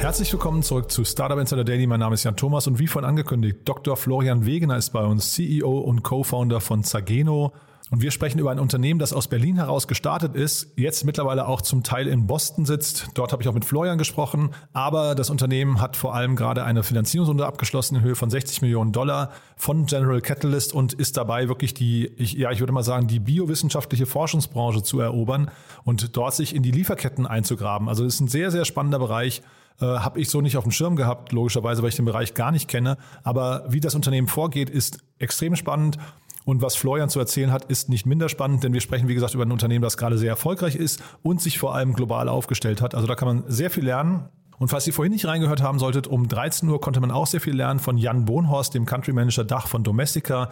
Herzlich willkommen zurück zu Startup Insider Daily. Mein Name ist Jan Thomas und wie vorhin angekündigt, Dr. Florian Wegener ist bei uns, CEO und Co-Founder von Zageno. Und wir sprechen über ein Unternehmen, das aus Berlin heraus gestartet ist, jetzt mittlerweile auch zum Teil in Boston sitzt. Dort habe ich auch mit Florian gesprochen. Aber das Unternehmen hat vor allem gerade eine Finanzierungsrunde abgeschlossen in Höhe von 60 Millionen Dollar von General Catalyst und ist dabei wirklich die, ich, ja, ich würde mal sagen, die biowissenschaftliche Forschungsbranche zu erobern und dort sich in die Lieferketten einzugraben. Also es ist ein sehr, sehr spannender Bereich. Äh, habe ich so nicht auf dem Schirm gehabt, logischerweise, weil ich den Bereich gar nicht kenne. Aber wie das Unternehmen vorgeht, ist extrem spannend. Und was Florian zu erzählen hat, ist nicht minder spannend, denn wir sprechen, wie gesagt, über ein Unternehmen, das gerade sehr erfolgreich ist und sich vor allem global aufgestellt hat. Also da kann man sehr viel lernen. Und falls ihr vorhin nicht reingehört haben solltet, um 13 Uhr konnte man auch sehr viel lernen von Jan Bohnhorst, dem Country Manager Dach von Domestika.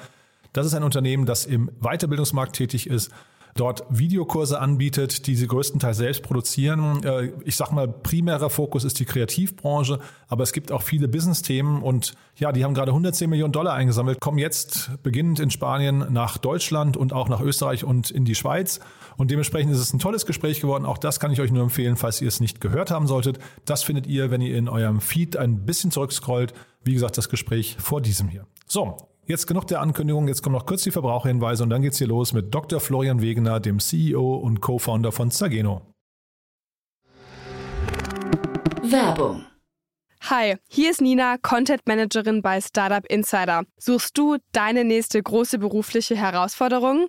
Das ist ein Unternehmen, das im Weiterbildungsmarkt tätig ist dort Videokurse anbietet, die sie größtenteils selbst produzieren. Äh, ich sag mal, primärer Fokus ist die Kreativbranche, aber es gibt auch viele Business-Themen und ja, die haben gerade 110 Millionen Dollar eingesammelt, kommen jetzt beginnend in Spanien nach Deutschland und auch nach Österreich und in die Schweiz. Und dementsprechend ist es ein tolles Gespräch geworden. Auch das kann ich euch nur empfehlen, falls ihr es nicht gehört haben solltet. Das findet ihr, wenn ihr in eurem Feed ein bisschen zurückscrollt. Wie gesagt, das Gespräch vor diesem hier. So, Jetzt genug der Ankündigung, jetzt kommen noch kurz die Verbraucherhinweise und dann geht's hier los mit Dr. Florian Wegener, dem CEO und Co-Founder von Zageno. Werbung. Hi, hier ist Nina, Content Managerin bei Startup Insider. Suchst du deine nächste große berufliche Herausforderung?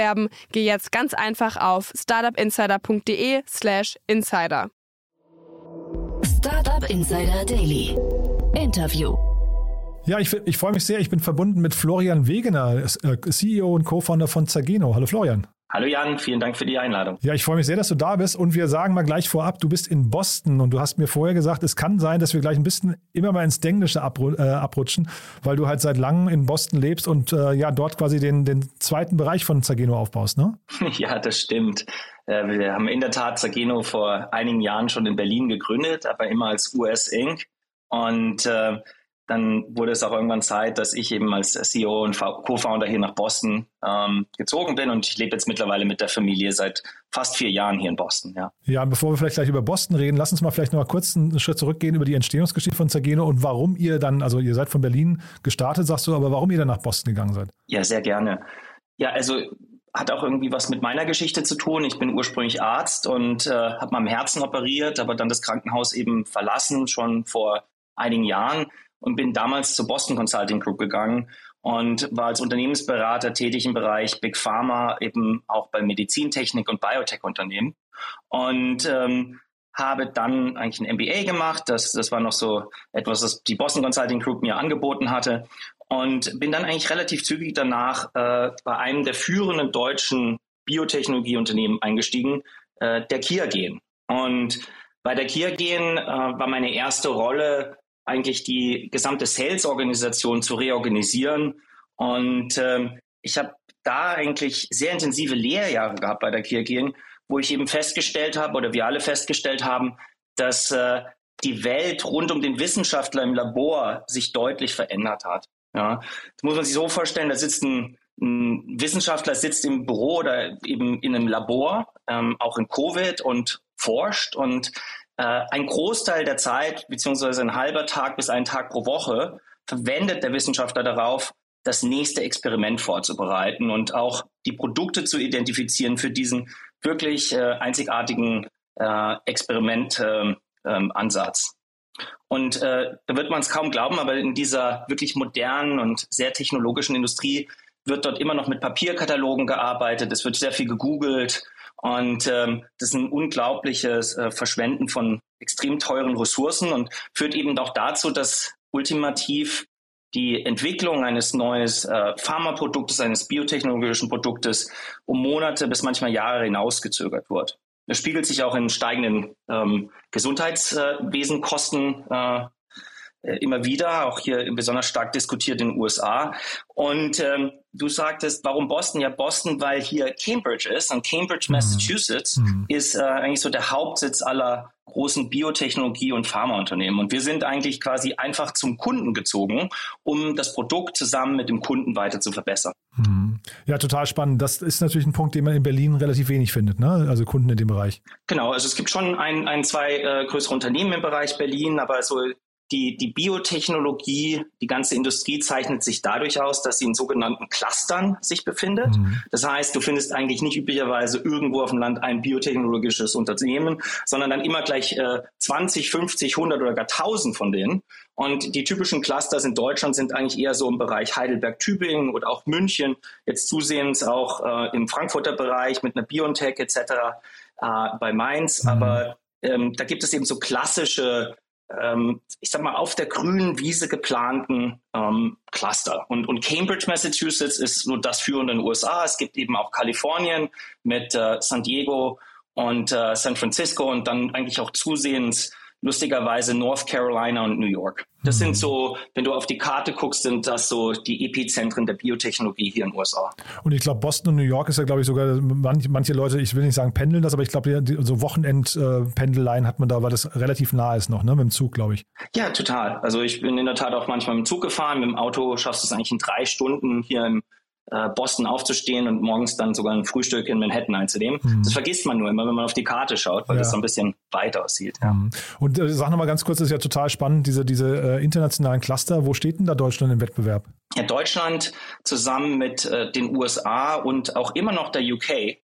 geh jetzt ganz einfach auf startupinsider.de/slash insider. Startup Insider Daily. Interview. Ja, ich, ich freue mich sehr. Ich bin verbunden mit Florian Wegener, äh, CEO und Co-Founder von Zageno. Hallo Florian. Hallo Jan, vielen Dank für die Einladung. Ja, ich freue mich sehr, dass du da bist und wir sagen mal gleich vorab, du bist in Boston und du hast mir vorher gesagt, es kann sein, dass wir gleich ein bisschen immer mal ins Denglische äh, abrutschen, weil du halt seit langem in Boston lebst und äh, ja, dort quasi den, den zweiten Bereich von Zageno aufbaust, ne? Ja, das stimmt. Äh, wir haben in der Tat Zageno vor einigen Jahren schon in Berlin gegründet, aber immer als US Inc. Und äh, dann wurde es auch irgendwann Zeit, dass ich eben als CEO und Co-Founder hier nach Boston ähm, gezogen bin und ich lebe jetzt mittlerweile mit der Familie seit fast vier Jahren hier in Boston. Ja. ja, bevor wir vielleicht gleich über Boston reden, lass uns mal vielleicht noch mal kurz einen Schritt zurückgehen über die Entstehungsgeschichte von Zageno und warum ihr dann, also ihr seid von Berlin gestartet, sagst du, aber warum ihr dann nach Boston gegangen seid? Ja, sehr gerne. Ja, also hat auch irgendwie was mit meiner Geschichte zu tun. Ich bin ursprünglich Arzt und äh, habe mal am Herzen operiert, aber dann das Krankenhaus eben verlassen, schon vor einigen Jahren und bin damals zur Boston Consulting Group gegangen und war als Unternehmensberater tätig im Bereich Big Pharma, eben auch bei Medizintechnik und Biotech-Unternehmen. Und ähm, habe dann eigentlich ein MBA gemacht. Das, das war noch so etwas, das die Boston Consulting Group mir angeboten hatte. Und bin dann eigentlich relativ zügig danach äh, bei einem der führenden deutschen Biotechnologieunternehmen eingestiegen, äh, der Kia Gen. Und bei der Kia Gen äh, war meine erste Rolle eigentlich die gesamte Sales-Organisation zu reorganisieren. Und ähm, ich habe da eigentlich sehr intensive Lehrjahre gehabt bei der Kirgien, wo ich eben festgestellt habe, oder wir alle festgestellt haben, dass äh, die Welt rund um den Wissenschaftler im Labor sich deutlich verändert hat. Ja, das muss man sich so vorstellen, da sitzt ein, ein Wissenschaftler sitzt im Büro oder eben in einem Labor, ähm, auch in Covid und forscht und ein Großteil der Zeit, beziehungsweise ein halber Tag bis ein Tag pro Woche, verwendet der Wissenschaftler darauf, das nächste Experiment vorzubereiten und auch die Produkte zu identifizieren für diesen wirklich äh, einzigartigen äh, Experimentansatz. Ähm, Und äh, da wird man es kaum glauben, aber in dieser wirklich modernen und sehr technologischen Industrie wird dort immer noch mit Papierkatalogen gearbeitet. Es wird sehr viel gegoogelt. Und ähm, das ist ein unglaubliches äh, Verschwenden von extrem teuren Ressourcen und führt eben auch dazu, dass ultimativ die Entwicklung eines neues äh, Pharmaproduktes, eines biotechnologischen Produktes um Monate bis manchmal Jahre hinausgezögert wird. Das spiegelt sich auch in steigenden ähm, Gesundheitswesenkosten äh, immer wieder, auch hier besonders stark diskutiert in den USA. Und ähm, du sagtest, warum Boston? Ja, Boston, weil hier Cambridge ist und Cambridge, mhm. Massachusetts mhm. ist äh, eigentlich so der Hauptsitz aller großen Biotechnologie- und Pharmaunternehmen. Und wir sind eigentlich quasi einfach zum Kunden gezogen, um das Produkt zusammen mit dem Kunden weiter zu verbessern. Mhm. Ja, total spannend. Das ist natürlich ein Punkt, den man in Berlin relativ wenig findet, ne? also Kunden in dem Bereich. Genau, also es gibt schon ein, ein zwei äh, größere Unternehmen im Bereich Berlin, aber so die, die Biotechnologie, die ganze Industrie zeichnet sich dadurch aus, dass sie in sogenannten Clustern sich befindet. Mhm. Das heißt, du findest eigentlich nicht üblicherweise irgendwo auf dem Land ein biotechnologisches Unternehmen, sondern dann immer gleich äh, 20, 50, 100 oder gar 1000 von denen. Und die typischen Clusters in Deutschland sind eigentlich eher so im Bereich Heidelberg-Tübingen oder auch München, jetzt zusehends auch äh, im Frankfurter Bereich mit einer Biontech etc. Äh, bei Mainz. Mhm. Aber ähm, da gibt es eben so klassische ähm, ich sag mal, auf der grünen Wiese geplanten ähm, Cluster. Und, und Cambridge, Massachusetts ist so das führende in den USA. Es gibt eben auch Kalifornien mit äh, San Diego und äh, San Francisco und dann eigentlich auch zusehends lustigerweise North Carolina und New York. Das sind so, wenn du auf die Karte guckst, sind das so die Epizentren der Biotechnologie hier in den USA. Und ich glaube, Boston und New York ist ja, glaube ich, sogar, manche, manche Leute, ich will nicht sagen pendeln das, aber ich glaube, so Wochenendpendeleien hat man da, weil das relativ nah ist noch, ne, mit dem Zug, glaube ich. Ja, total. Also ich bin in der Tat auch manchmal mit dem Zug gefahren. Mit dem Auto schaffst du es eigentlich in drei Stunden hier im äh, Boston aufzustehen und morgens dann sogar ein Frühstück in Manhattan einzunehmen. Mhm. Das vergisst man nur immer, wenn man auf die Karte schaut, weil ja. das so ein bisschen weit aussieht. Ja. Mhm. Und äh, sag nochmal ganz kurz, das ist ja total spannend, diese, diese äh, internationalen Cluster. Wo steht denn da Deutschland im Wettbewerb? Ja, Deutschland zusammen mit äh, den USA und auch immer noch der UK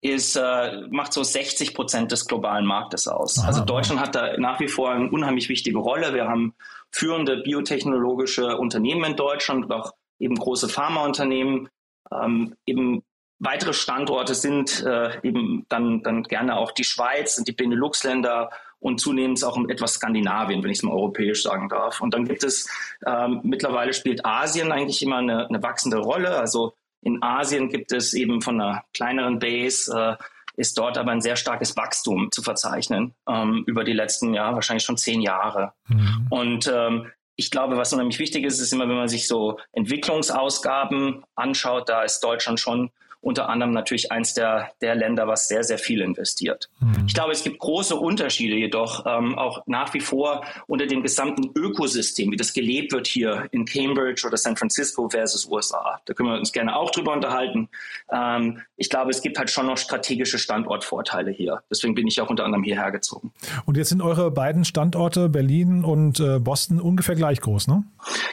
ist, äh, macht so 60 Prozent des globalen Marktes aus. Aha, also Deutschland hat da nach wie vor eine unheimlich wichtige Rolle. Wir haben führende biotechnologische Unternehmen in Deutschland und auch eben große Pharmaunternehmen. Ähm, eben weitere Standorte sind äh, eben dann, dann gerne auch die Schweiz und die Benelux-Länder und zunehmend auch etwas Skandinavien, wenn ich es mal europäisch sagen darf. Und dann gibt es, ähm, mittlerweile spielt Asien eigentlich immer eine, eine, wachsende Rolle. Also in Asien gibt es eben von einer kleineren Base, äh, ist dort aber ein sehr starkes Wachstum zu verzeichnen ähm, über die letzten, ja, wahrscheinlich schon zehn Jahre. Mhm. Und ähm, ich glaube, was unheimlich wichtig ist, ist immer, wenn man sich so Entwicklungsausgaben anschaut, da ist Deutschland schon unter anderem natürlich eins der, der Länder, was sehr, sehr viel investiert. Mhm. Ich glaube, es gibt große Unterschiede jedoch ähm, auch nach wie vor unter dem gesamten Ökosystem, wie das gelebt wird hier in Cambridge oder San Francisco versus USA. Da können wir uns gerne auch drüber unterhalten. Ähm, ich glaube, es gibt halt schon noch strategische Standortvorteile hier. Deswegen bin ich auch unter anderem hierher gezogen. Und jetzt sind eure beiden Standorte Berlin und äh, Boston ungefähr gleich groß, ne?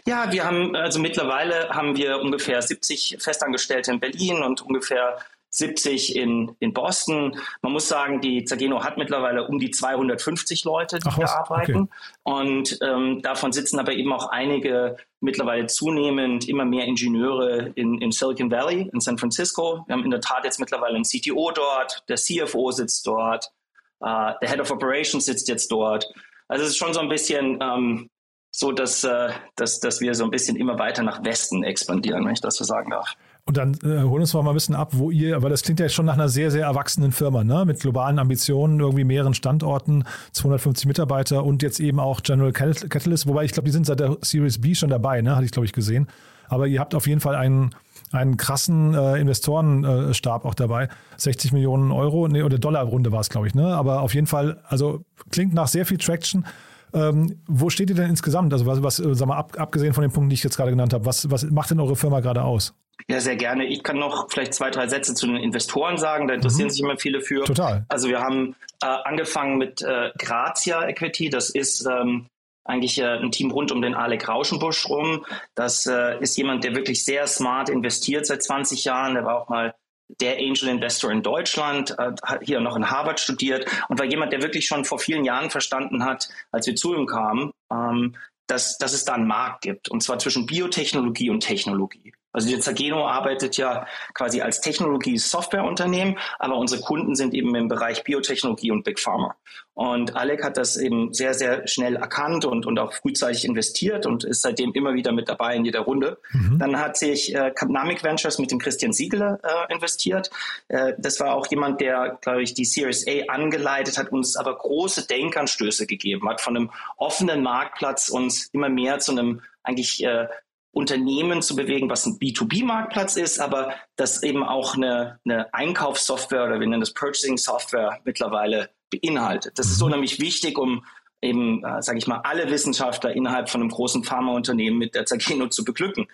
Ja, wir haben also mittlerweile haben wir ungefähr 70 Festangestellte in Berlin und ungefähr ungefähr 70 in, in Boston. Man muss sagen, die Zageno hat mittlerweile um die 250 Leute, die Ach, hier arbeiten. Okay. Und ähm, davon sitzen aber eben auch einige mittlerweile zunehmend immer mehr Ingenieure in, in Silicon Valley, in San Francisco. Wir haben in der Tat jetzt mittlerweile einen CTO dort, der CFO sitzt dort, äh, der Head of Operations sitzt jetzt dort. Also es ist schon so ein bisschen ähm, so, dass, äh, dass, dass wir so ein bisschen immer weiter nach Westen expandieren, wenn ich das so sagen darf. Und dann äh, holen uns mal ein bisschen ab, wo ihr, weil das klingt ja schon nach einer sehr, sehr erwachsenen Firma, ne? mit globalen Ambitionen, irgendwie mehreren Standorten, 250 Mitarbeiter und jetzt eben auch General Catalyst, wobei ich glaube, die sind seit der Series B schon dabei, ne? hatte ich glaube ich gesehen. Aber ihr habt auf jeden Fall einen, einen krassen äh, Investorenstab auch dabei. 60 Millionen Euro, nee, oder Dollarrunde war es, glaube ich, ne? Aber auf jeden Fall, also klingt nach sehr viel Traction. Ähm, wo steht ihr denn insgesamt? Also was, was äh, sag mal, ab, abgesehen von den Punkten, die ich jetzt gerade genannt habe, was, was macht denn eure Firma gerade aus? Ja, sehr gerne. Ich kann noch vielleicht zwei, drei Sätze zu den Investoren sagen. Da interessieren mhm. sich immer viele für. Total. Also wir haben äh, angefangen mit äh, Grazia Equity. Das ist ähm, eigentlich äh, ein Team rund um den Alec Rauschenbusch rum. Das äh, ist jemand, der wirklich sehr smart investiert seit 20 Jahren. Der war auch mal der Angel Investor in Deutschland, äh, hat hier noch in Harvard studiert und war jemand, der wirklich schon vor vielen Jahren verstanden hat, als wir zu ihm kamen, ähm, dass, dass es da einen Markt gibt, und zwar zwischen Biotechnologie und Technologie. Also die Zageno arbeitet ja quasi als Technologie-Softwareunternehmen, aber unsere Kunden sind eben im Bereich Biotechnologie und Big Pharma. Und Alec hat das eben sehr, sehr schnell erkannt und, und auch frühzeitig investiert und ist seitdem immer wieder mit dabei in jeder Runde. Mhm. Dann hat sich äh, Capnamic Ventures mit dem Christian Siegele äh, investiert. Äh, das war auch jemand, der, glaube ich, die Series A angeleitet hat, uns aber große Denkanstöße gegeben hat, von einem offenen Marktplatz uns immer mehr zu einem eigentlich äh, Unternehmen zu bewegen, was ein B2B-Marktplatz ist, aber das eben auch eine, eine Einkaufssoftware oder wir nennen das Purchasing-Software mittlerweile beinhaltet. Das ist so mhm. nämlich wichtig, um eben, äh, sage ich mal, alle Wissenschaftler innerhalb von einem großen Pharmaunternehmen mit der Zageno zu beglücken.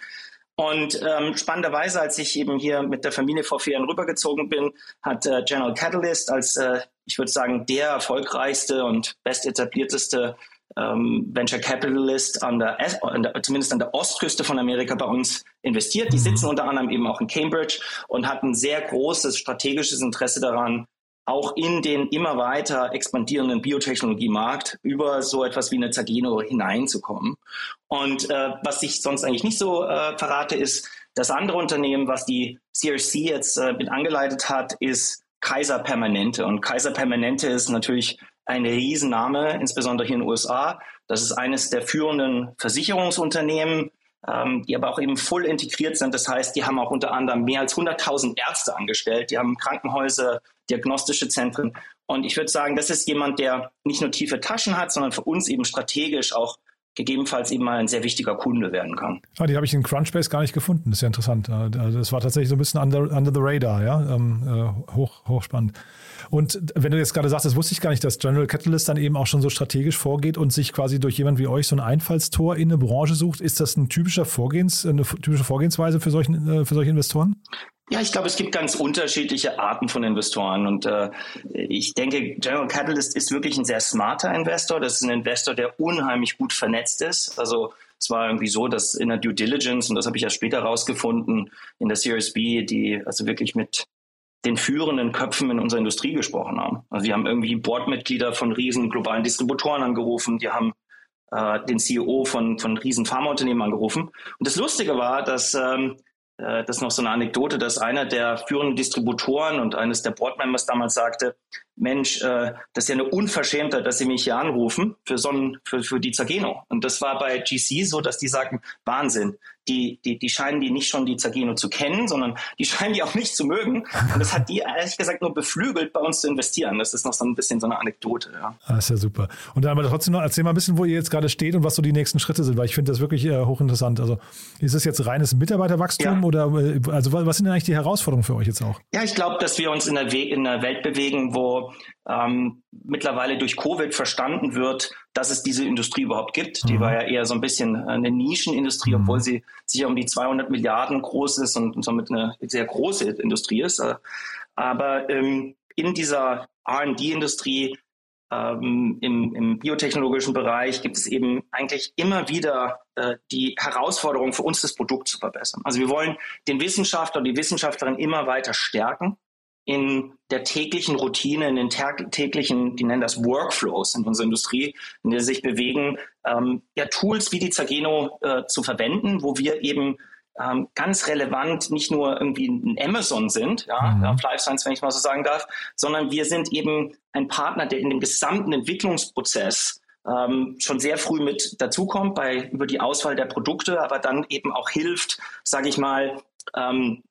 Und ähm, spannenderweise, als ich eben hier mit der Familie vor vier Jahren rübergezogen bin, hat äh, General Catalyst als, äh, ich würde sagen, der erfolgreichste und bestetablierteste ähm, Venture Capitalist an der, an der, zumindest an der Ostküste von Amerika bei uns investiert. Die mhm. sitzen unter anderem eben auch in Cambridge und hatten sehr großes strategisches Interesse daran, auch in den immer weiter expandierenden Biotechnologiemarkt über so etwas wie eine Zagino hineinzukommen. Und äh, was ich sonst eigentlich nicht so äh, verrate, ist, das andere Unternehmen, was die CRC jetzt äh, mit angeleitet hat, ist Kaiser Permanente. Und Kaiser Permanente ist natürlich ein Riesenname, insbesondere hier in den USA. Das ist eines der führenden Versicherungsunternehmen, ähm, die aber auch eben voll integriert sind. Das heißt, die haben auch unter anderem mehr als 100.000 Ärzte angestellt. Die haben Krankenhäuser, diagnostische Zentren. Und ich würde sagen, das ist jemand, der nicht nur tiefe Taschen hat, sondern für uns eben strategisch auch gegebenenfalls eben mal ein sehr wichtiger Kunde werden kann. Ah, die habe ich in Crunchbase gar nicht gefunden. Das ist ja interessant. Also das war tatsächlich so ein bisschen under, under the radar, ja. Ähm, äh, hoch, hochspannend. Und wenn du jetzt gerade sagst, das wusste ich gar nicht, dass General Catalyst dann eben auch schon so strategisch vorgeht und sich quasi durch jemand wie euch so ein Einfallstor in eine Branche sucht. Ist das ein typischer Vorgehens, eine typische Vorgehensweise für, solchen, äh, für solche Investoren? Ja, ich glaube, es gibt ganz unterschiedliche Arten von Investoren und äh, ich denke, General Catalyst ist wirklich ein sehr smarter Investor. Das ist ein Investor, der unheimlich gut vernetzt ist. Also es war irgendwie so, dass in der Due Diligence, und das habe ich ja später rausgefunden, in der Series B, die also wirklich mit den führenden Köpfen in unserer Industrie gesprochen haben. Also die haben irgendwie Boardmitglieder von riesen globalen Distributoren angerufen, die haben äh, den CEO von, von riesen Pharmaunternehmen angerufen. Und das Lustige war, dass ähm, äh, das ist noch so eine Anekdote, dass einer der führenden Distributoren und eines der Boardmembers damals sagte, Mensch, äh, das ist ja eine Unverschämtheit, dass Sie mich hier anrufen für, so ein, für, für die Zageno. Und das war bei GC so, dass die sagten, Wahnsinn, die, die, die scheinen die nicht schon die Zageno zu kennen, sondern die scheinen die auch nicht zu mögen. Und das hat die ehrlich gesagt nur beflügelt, bei uns zu investieren. Das ist noch so ein bisschen so eine Anekdote. Ja. Das ah, ist ja super. Und dann aber trotzdem noch, erzähl mal ein bisschen, wo ihr jetzt gerade steht und was so die nächsten Schritte sind, weil ich finde das wirklich äh, hochinteressant. Also ist es jetzt reines Mitarbeiterwachstum ja. oder äh, also was sind denn eigentlich die Herausforderungen für euch jetzt auch? Ja, ich glaube, dass wir uns in der, We in der Welt bewegen, wo ähm, mittlerweile durch Covid verstanden wird, dass es diese Industrie überhaupt gibt. Mhm. Die war ja eher so ein bisschen eine Nischenindustrie, mhm. obwohl sie sicher um die 200 Milliarden groß ist und, und somit eine sehr große Industrie ist. Äh, aber ähm, in dieser R&D-Industrie ähm, im, im, biotechnologischen Bereich gibt es eben eigentlich immer wieder äh, die Herausforderung für uns, das Produkt zu verbessern. Also wir wollen den Wissenschaftler und die Wissenschaftlerin immer weiter stärken in der täglichen Routine, in den täglichen, die nennen das Workflows in unserer Industrie, in der sie sich bewegen, ähm, ja, Tools wie die Zageno äh, zu verwenden, wo wir eben ähm, ganz relevant nicht nur irgendwie ein Amazon sind, ja, mhm. auf Life Science, wenn ich mal so sagen darf, sondern wir sind eben ein Partner, der in dem gesamten Entwicklungsprozess ähm, schon sehr früh mit dazukommt bei über die Auswahl der Produkte, aber dann eben auch hilft, sage ich mal, ähm,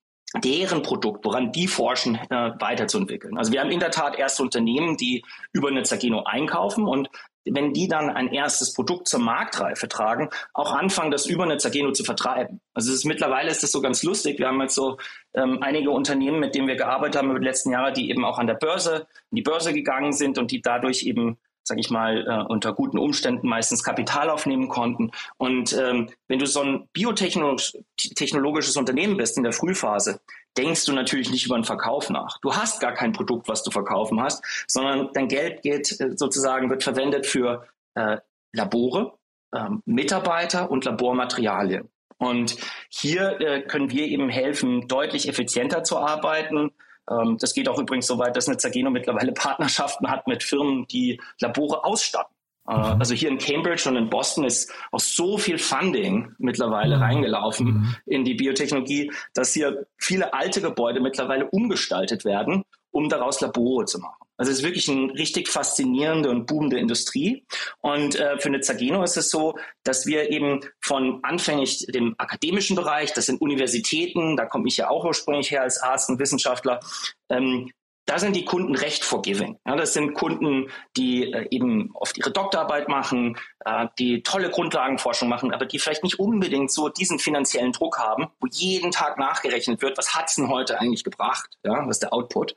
deren Produkt, woran die forschen, äh, weiterzuentwickeln. Also wir haben in der Tat erste Unternehmen, die über eine Zageno einkaufen und wenn die dann ein erstes Produkt zur Marktreife tragen, auch anfangen, das über eine Zageno zu vertreiben. Also ist, mittlerweile ist das so ganz lustig. Wir haben jetzt so ähm, einige Unternehmen, mit denen wir gearbeitet haben über die letzten Jahre, die eben auch an der Börse, in die Börse gegangen sind und die dadurch eben sage ich mal, äh, unter guten Umständen meistens Kapital aufnehmen konnten. Und ähm, wenn du so ein biotechnologisches Unternehmen bist in der Frühphase, denkst du natürlich nicht über den Verkauf nach. Du hast gar kein Produkt, was du verkaufen hast, sondern dein Geld geht äh, sozusagen, wird verwendet für äh, Labore, äh, Mitarbeiter und Labormaterialien. Und hier äh, können wir eben helfen, deutlich effizienter zu arbeiten. Ähm, das geht auch übrigens so weit, dass eine Zageno mittlerweile Partnerschaften hat mit Firmen, die Labore ausstatten. Äh, mhm. Also hier in Cambridge und in Boston ist auch so viel Funding mittlerweile mhm. reingelaufen mhm. in die Biotechnologie, dass hier viele alte Gebäude mittlerweile umgestaltet werden, um daraus Labore zu machen. Also es ist wirklich eine richtig faszinierende und boomende Industrie. Und äh, für eine Zageno ist es so, dass wir eben von anfänglich dem akademischen Bereich, das sind Universitäten, da komme ich ja auch ursprünglich her als Arzt und Wissenschaftler, ähm, da sind die Kunden recht forgiving. Ja, das sind Kunden, die äh, eben oft ihre Doktorarbeit machen, äh, die tolle Grundlagenforschung machen, aber die vielleicht nicht unbedingt so diesen finanziellen Druck haben, wo jeden Tag nachgerechnet wird, was hat's denn heute eigentlich gebracht, ja, was ist der Output.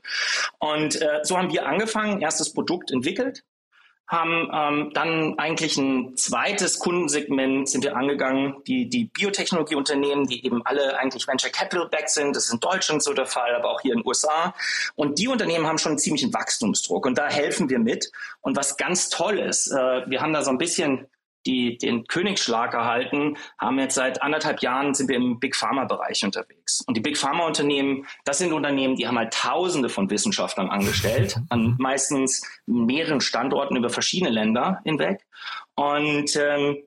Und äh, so haben wir angefangen, erstes Produkt entwickelt, haben ähm, dann eigentlich ein zweites Kundensegment sind wir angegangen, die, die Biotechnologieunternehmen, die eben alle eigentlich Venture Capital back sind. Das ist in Deutschland so der Fall, aber auch hier in den USA. Und die Unternehmen haben schon einen ziemlichen Wachstumsdruck und da helfen wir mit. Und was ganz toll ist, äh, wir haben da so ein bisschen die den Königsschlag erhalten, haben jetzt seit anderthalb Jahren sind wir im Big Pharma Bereich unterwegs. Und die Big Pharma Unternehmen, das sind Unternehmen, die haben halt Tausende von Wissenschaftlern angestellt, an meistens mehreren Standorten über verschiedene Länder hinweg. Und ähm,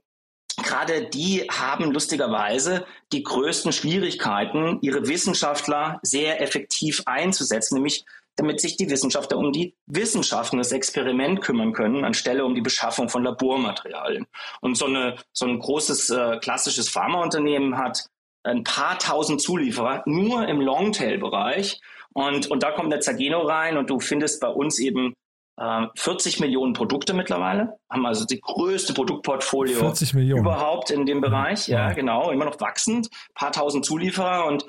gerade die haben lustigerweise die größten Schwierigkeiten, ihre Wissenschaftler sehr effektiv einzusetzen, nämlich damit sich die Wissenschaftler um die Wissenschaften, das Experiment kümmern können, anstelle um die Beschaffung von Labormaterialien. Und so, eine, so ein großes äh, klassisches Pharmaunternehmen hat ein paar tausend Zulieferer nur im Longtail-Bereich. Und, und da kommt der Zageno rein und du findest bei uns eben äh, 40 Millionen Produkte mittlerweile, haben also die größte Produktportfolio überhaupt in dem Bereich. Ja, genau, immer noch wachsend, paar tausend Zulieferer und äh,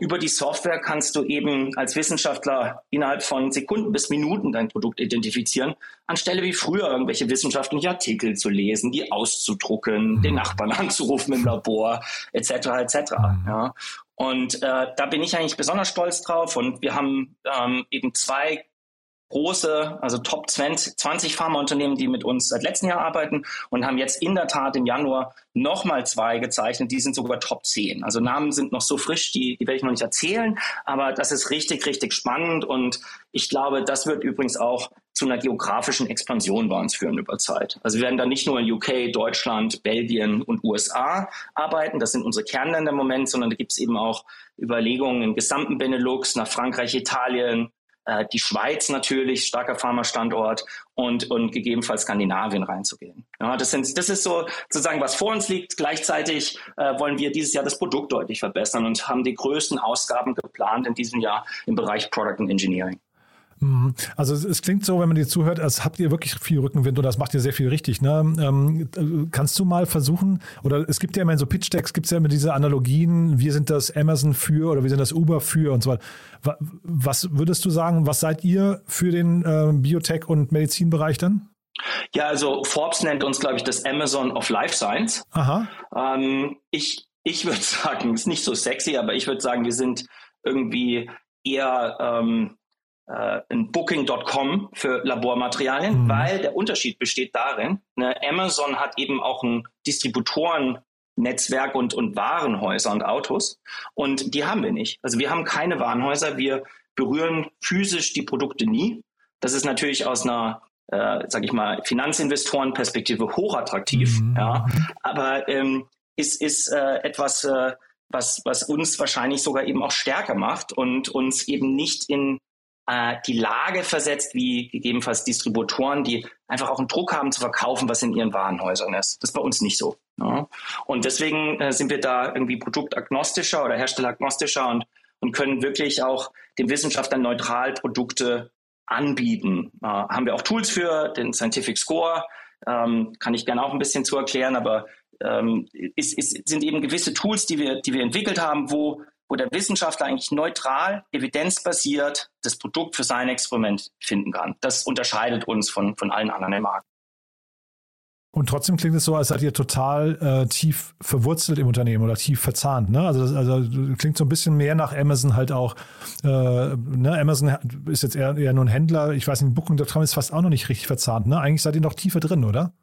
über die Software kannst du eben als Wissenschaftler innerhalb von Sekunden bis Minuten dein Produkt identifizieren, anstelle wie früher irgendwelche wissenschaftliche Artikel zu lesen, die auszudrucken, mhm. den Nachbarn anzurufen im Labor, etc. etc. Mhm. Ja. Und äh, da bin ich eigentlich besonders stolz drauf. Und wir haben ähm, eben zwei große, also Top 20, 20 Pharmaunternehmen, die mit uns seit letztem Jahr arbeiten und haben jetzt in der Tat im Januar nochmal zwei gezeichnet. Die sind sogar Top 10. Also Namen sind noch so frisch, die, die werde ich noch nicht erzählen, aber das ist richtig, richtig spannend und ich glaube, das wird übrigens auch zu einer geografischen Expansion bei uns führen über Zeit. Also wir werden dann nicht nur in UK, Deutschland, Belgien und USA arbeiten, das sind unsere Kernländer im Moment, sondern da gibt es eben auch Überlegungen im gesamten Benelux, nach Frankreich, Italien, äh, die Schweiz natürlich, starker Pharmastandort und, und gegebenenfalls Skandinavien reinzugehen. Ja, das, sind, das ist so sozusagen, was vor uns liegt. Gleichzeitig äh, wollen wir dieses Jahr das Produkt deutlich verbessern und haben die größten Ausgaben geplant in diesem Jahr im Bereich Product and Engineering. Mhm. Also es, klingt so, wenn man dir zuhört, als habt ihr wirklich viel Rückenwind und das macht ihr sehr viel richtig. Ne? Ähm, kannst du mal versuchen, oder es gibt ja immer in so Pitch-Decks, gibt es ja immer diese Analogien, wir sind das Amazon für oder wir sind das Uber für und so weiter. Was würdest du sagen, was seid ihr für den äh, Biotech- und Medizinbereich dann? Ja, also Forbes nennt uns, glaube ich, das Amazon of Life Science. Aha. Ähm, ich ich würde sagen, ist nicht so sexy, aber ich würde sagen, wir sind irgendwie eher ähm, äh, ein Booking.com für Labormaterialien, mhm. weil der Unterschied besteht darin, ne, Amazon hat eben auch ein Distributoren-Netzwerk und, und Warenhäuser und Autos und die haben wir nicht. Also wir haben keine Warenhäuser, wir berühren physisch die Produkte nie. Das ist natürlich aus einer äh, sage ich mal, Finanzinvestorenperspektive hochattraktiv, mhm. ja. Aber ähm, ist, ist äh, etwas, äh, was, was uns wahrscheinlich sogar eben auch stärker macht und uns eben nicht in äh, die Lage versetzt, wie gegebenenfalls Distributoren, die einfach auch einen Druck haben zu verkaufen, was in ihren Warenhäusern ist. Das ist bei uns nicht so. Ja. Und deswegen äh, sind wir da irgendwie produktagnostischer oder herstelleragnostischer und, und können wirklich auch den Wissenschaftlern neutral Produkte anbieten. Äh, haben wir auch Tools für, den Scientific Score, ähm, kann ich gerne auch ein bisschen zu erklären, aber ähm, es, es sind eben gewisse Tools, die wir, die wir entwickelt haben, wo wo der Wissenschaftler eigentlich neutral, evidenzbasiert das Produkt für sein Experiment finden kann. Das unterscheidet uns von, von allen anderen im Markt. Und trotzdem klingt es so, als seid ihr total äh, tief verwurzelt im Unternehmen oder tief verzahnt. Ne? Also, das, also klingt so ein bisschen mehr nach Amazon halt auch. Äh, ne? Amazon ist jetzt eher, eher nur ein Händler. Ich weiß nicht, Booking.com ist fast auch noch nicht richtig verzahnt. Ne? Eigentlich seid ihr noch tiefer drin, oder?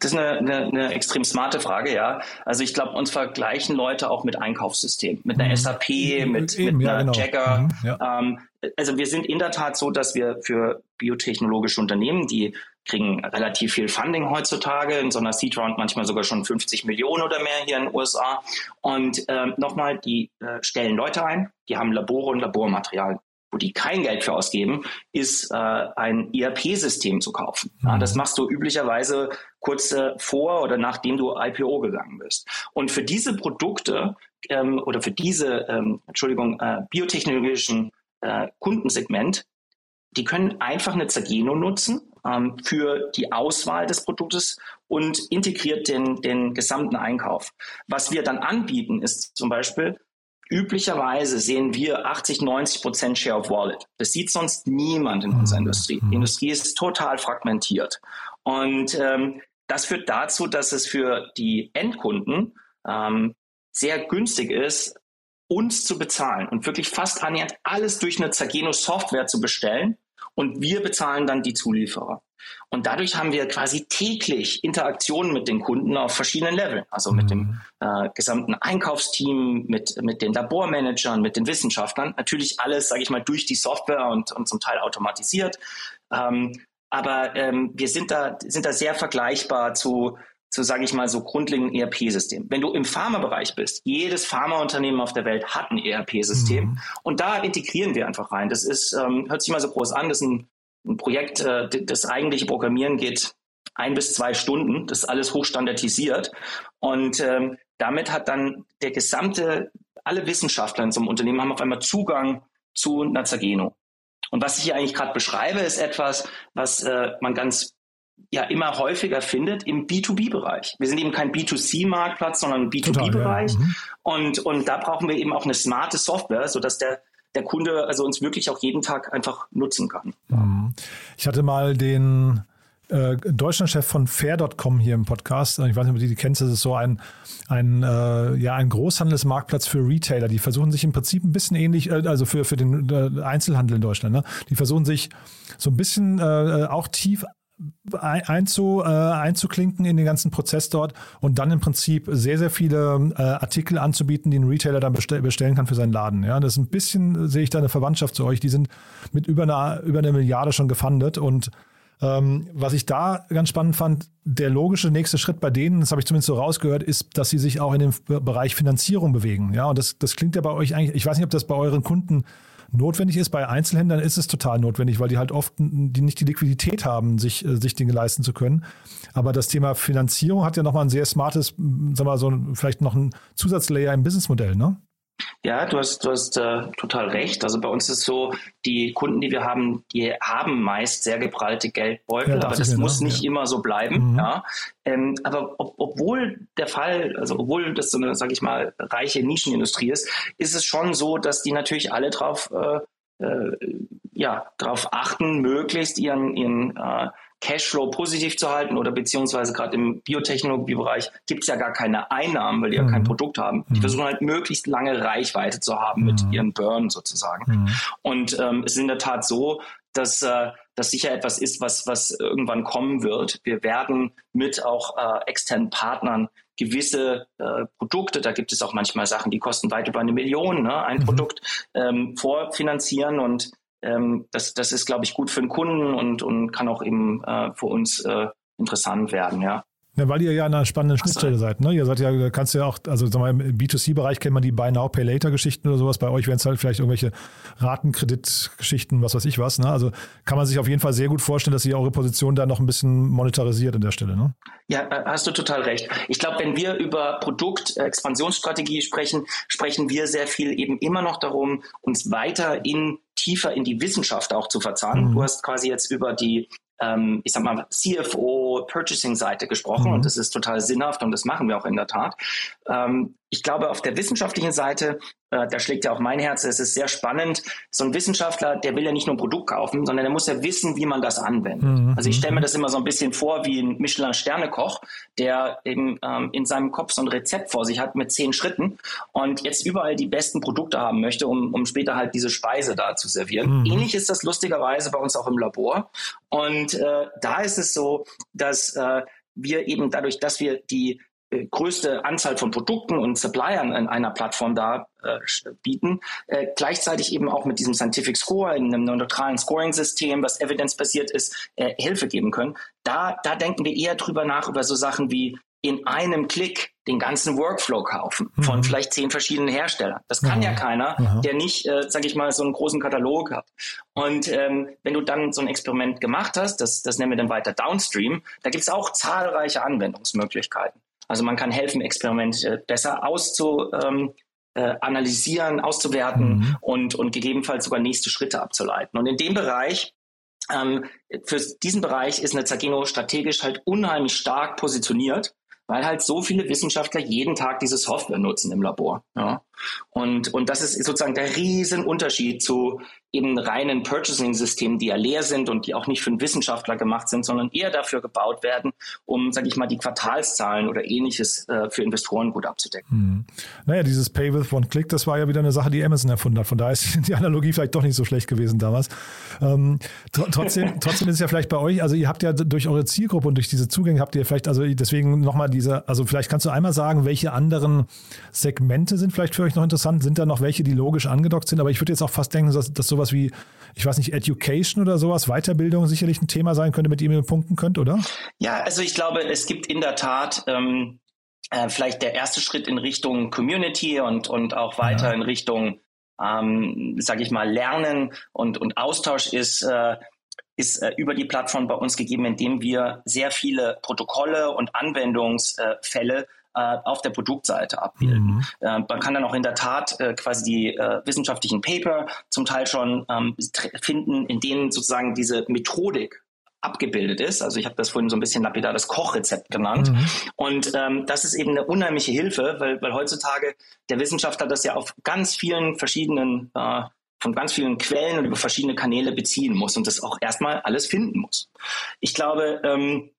Das ist eine, eine, eine extrem smarte Frage, ja. Also ich glaube, uns vergleichen Leute auch mit Einkaufssystemen, mit einer mhm. SAP, mit, Eben, mit ja, einer genau. Jagger. Mhm, ja. Ähm, also wir sind in der Tat so, dass wir für biotechnologische Unternehmen, die kriegen relativ viel Funding heutzutage, in so einer Seed Round manchmal sogar schon 50 Millionen oder mehr hier in den USA. Und ähm, nochmal, die äh, stellen Leute ein, die haben Labore und Labormaterial wo die kein Geld für ausgeben, ist äh, ein ERP-System zu kaufen. Ja, Mhm. das machst du üblicherweise kurz äh, vor oder nachdem du IPO gegangen bist. Und für diese Produkte ähm, oder für diese, ähm, Entschuldigung, äh, biotechnologischen äh, Kundensegment, die können einfach eine Zageno nutzen ähm, für die Auswahl des Produktes und integriert den, den gesamten Einkauf. Was wir dann anbieten, ist zum Beispiel, üblicherweise sehen wir 80, 90 Prozent Share of Wallet. Das sieht sonst niemand in unserer Mhm. Industrie. Mhm. Die Industrie ist total fragmentiert. Und ähm, das führt dazu, dass es für die Endkunden ähm, sehr günstig ist, uns zu bezahlen und wirklich fast annähernd alles durch eine Zageno Software zu bestellen und wir bezahlen dann die Zulieferer. Und dadurch haben wir quasi täglich Interaktionen mit den Kunden auf verschiedenen Leveln, also mit dem äh, gesamten Einkaufsteam, mit, mit den Labormanagern, mit den Wissenschaftlern. Natürlich alles, sage ich mal, durch die Software und, und zum Teil automatisiert. Ähm, aber ähm, wir sind da, sind da sehr vergleichbar zu, zu sage ich mal, so grundlegenden ERP-Systemen. Wenn du im Pharmabereich bist, jedes Pharmaunternehmen auf der Welt hat ein ERP-System Mhm. und da integrieren wir einfach rein. Das ist, ähm, hört sich mal so groß an, das ist ein, ein Projekt, äh, das eigentliche Programmieren geht ein bis zwei Stunden. Das ist alles hochstandardisiert. Und ähm, damit hat dann der gesamte, alle Wissenschaftler in so einem Unternehmen haben auf einmal Zugang zu Nazageno. Und was ich hier eigentlich gerade beschreibe, ist etwas, was äh, man ganz ja immer häufiger findet im B2B-Bereich. Wir sind eben kein B2C-Marktplatz, sondern ein Total, ja. B2B-Bereich. Mhm. Und, und da brauchen wir eben auch eine smarte Software, sodass der, der Kunde also uns wirklich auch jeden Tag einfach nutzen kann. Mhm. Ich hatte mal den äh, Deutschlandchef von Fair.com hier im Podcast. Ich weiß nicht, ob du die kennst. Das ist so ein, ein, äh, ja, ein Großhandelsmarktplatz für Retailer. Die versuchen sich im Prinzip ein bisschen ähnlich, äh, also für, für den äh, Einzelhandel in Deutschland. Ne? Die versuchen sich so ein bisschen äh, auch tief einzu, äh, einzuklinken in den ganzen Prozess dort und dann im Prinzip sehr, sehr viele äh, Artikel anzubieten, die ein Retailer dann bestell, bestellen kann für seinen Laden. Ja, das ist ein bisschen, sehe ich da eine Verwandtschaft zu euch. Die sind mit über einer, über einer Milliarde schon gefundet und ähm, was ich da ganz spannend fand, der logische nächste Schritt bei denen, das habe ich zumindest so rausgehört, ist, dass sie sich auch in dem Bereich Finanzierung bewegen. Ja, und das, das klingt ja bei euch eigentlich, ich weiß nicht, ob das bei euren Kunden notwendig ist. Bei Einzelhändlern ist es total notwendig, weil die halt oft die nicht die Liquidität haben, sich, äh, sich Dinge leisten zu können. Aber das Thema Finanzierung hat ja nochmal ein sehr smartes, m, sag mal, so vielleicht noch ein Zusatzlayer im Businessmodell, ne? Ja, du hast, du hast äh, total recht. Also bei uns ist so, die Kunden, die wir haben, die haben meist sehr geprallte Geldbeutel, Ja, aber das muss ne? nicht Ja. immer so bleiben. Mhm. Ja. Ähm, aber ob, obwohl der Fall, also obwohl das so eine, sage ich mal, reiche Nischenindustrie ist, ist es schon so, dass die natürlich alle drauf, äh, äh, ja, drauf achten, möglichst ihren, ihren äh, Cashflow positiv zu halten oder beziehungsweise gerade im Biotechnologiebereich gibt es ja gar keine Einnahmen, weil die ja Mhm. kein Produkt haben. Die Mhm. versuchen halt möglichst lange Reichweite zu haben mit Mhm. ihren Burn sozusagen. Mhm. Und ähm, es ist in der Tat so, dass äh, das sicher etwas ist, was, was irgendwann kommen wird. Wir werden mit auch äh, externen Partnern gewisse äh, Produkte, da gibt es auch manchmal Sachen, die kosten weit über eine Million, ne, ein Mhm. Produkt, ähm, vorfinanzieren und ähm, das, das ist, glaube ich, gut für den Kunden und, und kann auch eben äh, für uns äh, interessant werden, ja. Ja, weil ihr ja an einer spannenden Schnittstelle seid. Ne? Ihr seid ja, kannst du ja auch, also sag mal, im B2C-Bereich kennt man die Buy Now, Pay Later-Geschichten oder sowas. Bei euch wären es halt vielleicht irgendwelche Ratenkreditgeschichten, was weiß ich was. Ne? Also kann man sich auf jeden Fall sehr gut vorstellen, dass ihr eure Position da noch ein bisschen monetarisiert an der Stelle. Ne? Ja, äh, hast du total recht. Ich glaube, wenn wir über Produktexpansionsstrategie sprechen, sprechen wir sehr viel eben immer noch darum, uns weiter in tiefer in die Wissenschaft auch zu verzahnen. Mhm. Du hast quasi jetzt über die ähm, ich sag mal, CFO Purchasing Seite gesprochen Mhm. und das ist total sinnhaft und das machen wir auch in der Tat. Ähm, ich glaube, auf der wissenschaftlichen Seite, äh, da schlägt ja auch mein Herz, es ist sehr spannend. So ein Wissenschaftler, der will ja nicht nur ein Produkt kaufen, sondern der muss ja wissen, wie man das anwendet. Mhm. Also ich stelle mir das immer so ein bisschen vor wie ein Michelin-Sternekoch, der eben ähm, in seinem Kopf so ein Rezept vor sich hat mit zehn Schritten und jetzt überall die besten Produkte haben möchte, um, um später halt diese Speise da zu servieren. Mhm. Ähnlich ist das lustigerweise bei uns auch im Labor. Und äh, da ist es so, dass äh, wir eben dadurch, dass wir die größte Anzahl von Produkten und Suppliern in einer Plattform da äh, bieten, äh, gleichzeitig eben auch mit diesem Scientific Score in einem neutralen Scoring-System, was evidenzbasiert ist, äh, Hilfe geben können. Da, da denken wir eher drüber nach über so Sachen wie in einem Klick den ganzen Workflow kaufen von mhm. vielleicht zehn verschiedenen Herstellern. Das kann mhm. ja keiner, mhm. der nicht, äh, sage ich mal, so einen großen Katalog hat. Und ähm, wenn du dann so ein Experiment gemacht hast, das, das nennen wir dann weiter Downstream, da gibt es auch zahlreiche Anwendungsmöglichkeiten. Also man kann helfen, Experimente besser auszu, ähm, äh, analysieren, auszuwerten mhm. und, und gegebenenfalls sogar nächste Schritte abzuleiten. Und in dem Bereich ähm, für diesen Bereich ist eine Zagino strategisch halt unheimlich stark positioniert, weil halt so viele Wissenschaftler jeden Tag diese Software nutzen im Labor. Ja. Und, und das ist sozusagen der Riesenunterschied zu eben reinen Purchasing-Systemen, die ja leer sind und die auch nicht für einen Wissenschaftler gemacht sind, sondern eher dafür gebaut werden, um, sage ich mal, die Quartalszahlen oder ähnliches äh, für Investoren gut abzudecken. Hm. Naja, dieses Pay with One Click, das war ja wieder eine Sache, die Amazon erfunden hat. Von daher ist die Analogie vielleicht doch nicht so schlecht gewesen damals. Ähm, tr trotzdem, trotzdem ist es ja vielleicht bei euch, also ihr habt ja durch eure Zielgruppe und durch diese Zugänge habt ihr vielleicht, also deswegen nochmal diese, also vielleicht kannst du einmal sagen, welche anderen Segmente sind vielleicht für euch noch interessant? Sind da noch welche, die logisch angedockt sind? Aber ich würde jetzt auch fast denken, dass, dass sowas wie, ich weiß nicht, Education oder sowas, Weiterbildung sicherlich ein Thema sein könnte, mit dem ihr punkten könnt, oder? Ja, also ich glaube, es gibt in der Tat ähm, äh, vielleicht der erste Schritt in Richtung Community und, und auch weiter ja. in Richtung, ähm, sage ich mal, Lernen und, und Austausch ist, äh, ist äh, über die Plattform bei uns gegeben, indem wir sehr viele Protokolle und Anwendungsfälle äh, auf der Produktseite abbilden. Mhm. Äh, man kann dann auch in der Tat äh, quasi die äh, wissenschaftlichen Paper zum Teil schon ähm, finden, in denen sozusagen diese Methodik abgebildet ist. Also ich habe das vorhin so ein bisschen lapidar das Kochrezept genannt. Mhm. Und ähm, das ist eben eine unheimliche Hilfe, weil, weil heutzutage der Wissenschaftler das ja auf ganz vielen verschiedenen äh, von ganz vielen Quellen und über verschiedene Kanäle beziehen muss und das auch erstmal alles finden muss. Ich glaube, ähm,